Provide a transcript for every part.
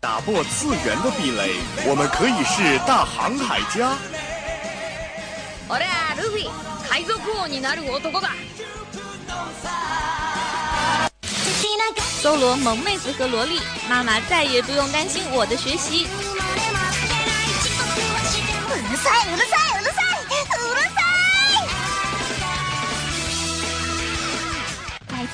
打破次元的壁垒，我们可以是大航海家。俺はルフィ海賊王になる男だ搜罗萌妹子和萝莉，妈妈再也不用担心我的学习。うるさいうるさいうるさい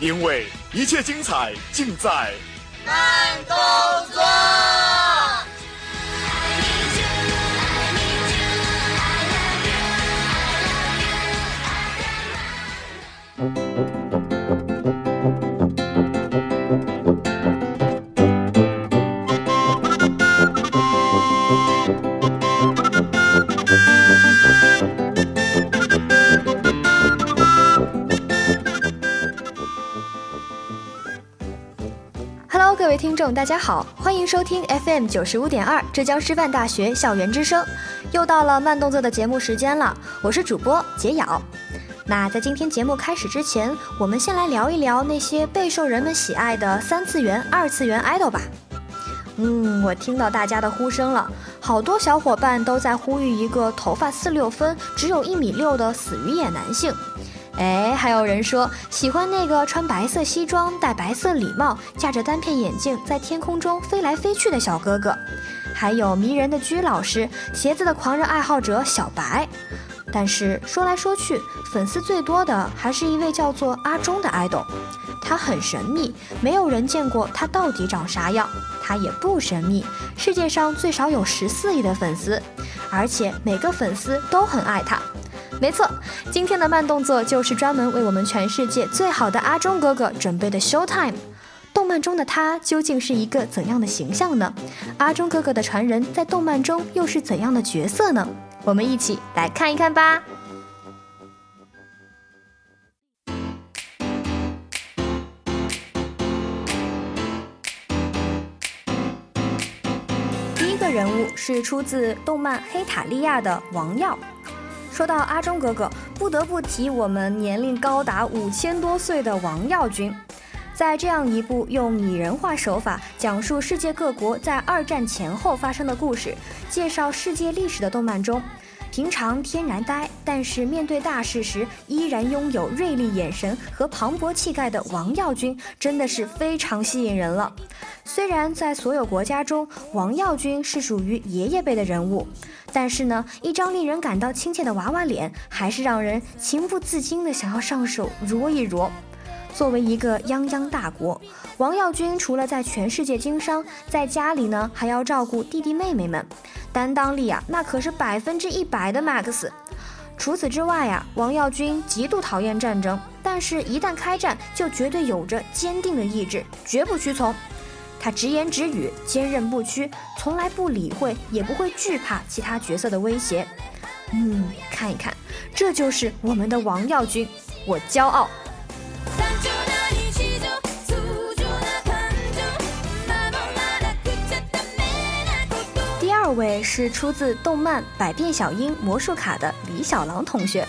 因为一切精彩尽在众，大家好，欢迎收听 FM 九十五点二浙江师范大学校园之声。又到了慢动作的节目时间了，我是主播解咬。那在今天节目开始之前，我们先来聊一聊那些备受人们喜爱的三次元、二次元 idol 吧。嗯，我听到大家的呼声了，好多小伙伴都在呼吁一个头发四六分、只有一米六的死鱼眼男性。哎，还有人说喜欢那个穿白色西装、戴白色礼帽、架着单片眼镜在天空中飞来飞去的小哥哥，还有迷人的居老师、鞋子的狂热爱好者小白。但是说来说去，粉丝最多的还是一位叫做阿忠的 idol，他很神秘，没有人见过他到底长啥样。他也不神秘，世界上最少有十四亿的粉丝，而且每个粉丝都很爱他。没错，今天的慢动作就是专门为我们全世界最好的阿忠哥哥准备的 show time。动漫中的他究竟是一个怎样的形象呢？阿忠哥哥的传人在动漫中又是怎样的角色呢？我们一起来看一看吧。第一个人物是出自动漫《黑塔利亚》的王耀。说到阿忠哥哥，不得不提我们年龄高达五千多岁的王耀军。在这样一部用拟人化手法讲述世界各国在二战前后发生的故事、介绍世界历史的动漫中，平常天然呆，但是面对大事时依然拥有锐利眼神和磅礴气概的王耀军，真的是非常吸引人了。虽然在所有国家中，王耀军是属于爷爷辈的人物，但是呢，一张令人感到亲切的娃娃脸，还是让人情不自禁的想要上手揉一揉。作为一个泱泱大国，王耀军除了在全世界经商，在家里呢还要照顾弟弟妹妹们，担当力啊那可是百分之一百的 max。除此之外呀、王耀军极度讨厌战争，但是一旦开战，就绝对有着坚定的意志，绝不屈从。他直言直语，坚韧不屈，从来不理会，也不会惧怕其他角色的威胁。嗯，看一看，这就是我们的王耀军，我骄傲。第二位是出自动漫《百变小樱魔术卡》的李小狼同学。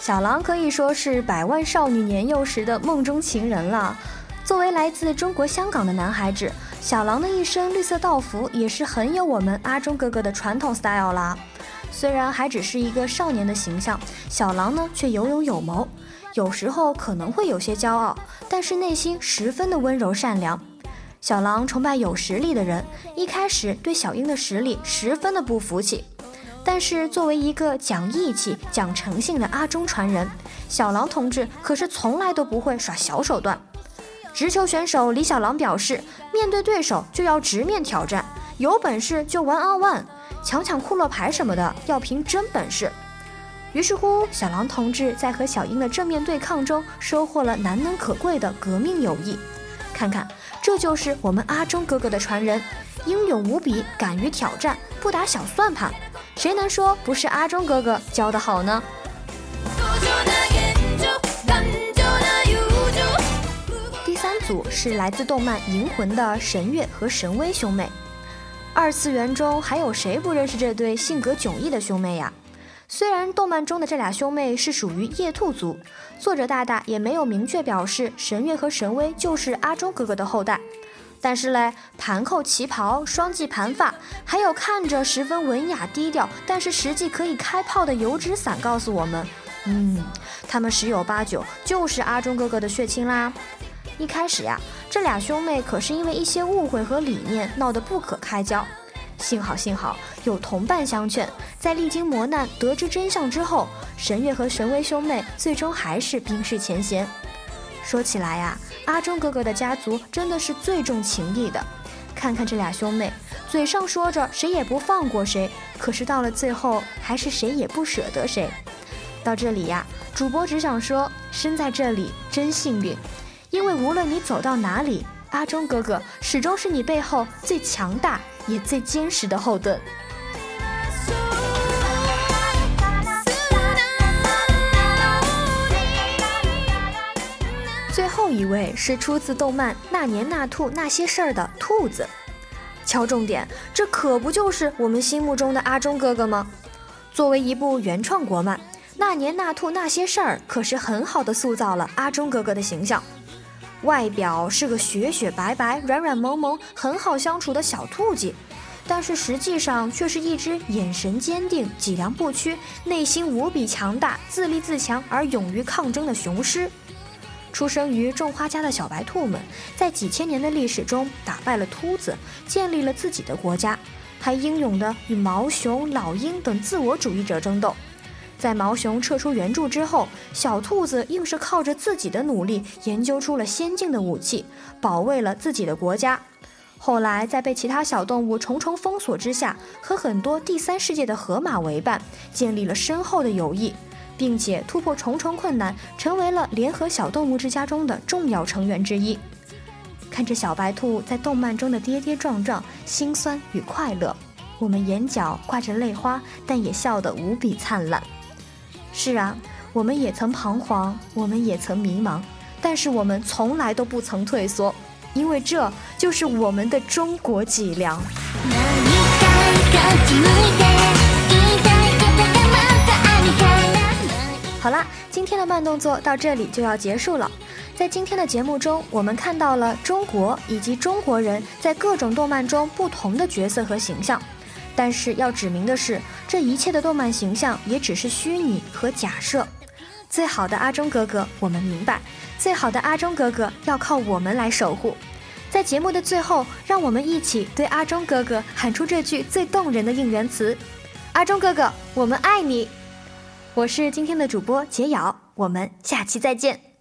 小狼可以说是百万少女年幼时的梦中情人了。作为来自中国香港的男孩子，小狼的一身绿色道服也是很有我们阿忠哥哥的传统 style 啦。虽然还只是一个少年的形象，小狼呢却有勇有谋，有时候可能会有些骄傲，但是内心十分的温柔善良。小狼崇拜有实力的人，一开始对小樱的实力十分的不服气。但是作为一个讲义气、讲诚信的阿忠传人，小狼同志可是从来都不会耍小手段。直球选手李小狼表示，面对对手就要直面挑战，有本事就 one on one，抢抢库洛牌什么的要凭真本事。于是乎，小狼同志在和小樱的正面对抗中，收获了难能可贵的革命友谊。看看，这就是我们阿忠哥哥的传人，英勇无比，敢于挑战，不打小算盘。谁能说不是阿忠哥哥教的好呢？组是来自动漫《银魂》的神月和神威兄妹。二次元中还有谁不认识这对性格迥异的兄妹呀？虽然动漫中的这俩兄妹是属于夜兔族，作者大大也没有明确表示神月和神威就是阿忠哥哥的后代，但是嘞，盘扣旗袍、双髻盘发，还有看着十分文雅低调，但是实际可以开炮的油纸伞，告诉我们，嗯，他们十有八九就是阿忠哥哥的血亲啦。一开始呀，这俩兄妹可是因为一些误会和理念闹得不可开交。幸好，幸好有同伴相劝，在历经磨难、得知真相之后，神月和神威兄妹最终还是冰释前嫌。说起来呀，阿忠哥哥的家族真的是最重情义的。看看这俩兄妹，嘴上说着谁也不放过谁，可是到了最后还是谁也不舍得谁。到这里呀，主播只想说，生在这里真幸运，因为无论你走到哪里，阿忠哥哥始终是你背后最强大。也最坚实的后盾。最后一位是出自动漫《那年那兔那些事儿》的兔子。敲重点，这可不就是我们心目中的阿忠哥哥吗？作为一部原创国漫，《那年那兔那些事儿》可是很好的塑造了阿忠哥哥的形象。外表是个雪雪白白、软软萌萌、很好相处的小兔子，但是实际上却是一只眼神坚定、脊梁不屈、内心无比强大、自立自强而勇于抗争的雄狮。出生于种花家的小白兔们，在几千年的历史中打败了秃子，建立了自己的国家，还英勇地与毛熊、老鹰等自我主义者争斗。在毛熊撤出原著之后，小兔子硬是靠着自己的努力研究出了先进的武器，保卫了自己的国家。后来在被其他小动物重重封锁之下，和很多第三世界的河马为伴，建立了深厚的友谊，并且突破重重困难，成为了联合小动物之家中的重要成员之一。看着小白兔在动漫中的跌跌撞撞、心酸与快乐，我们眼角挂着泪花，但也笑得无比灿烂。是啊，我们也曾彷徨，我们也曾迷茫，但是我们从来都不曾退缩，因为这就是我们的中国脊梁。好啦，今天的慢动作到这里就要结束了。在今天的节目中，我们看到了中国以及中国人在各种动漫中不同的角色和形象。但是要指明的是，这一切的动漫形象也只是虚拟和假设。最好的阿忠哥哥，我们明白，最好的阿忠哥哥要靠我们来守护。在节目的最后，让我们一起对阿忠哥哥喊出这句最动人的应援词：“阿忠哥哥，我们爱你。”我是今天的主播解瑶，我们下期再见。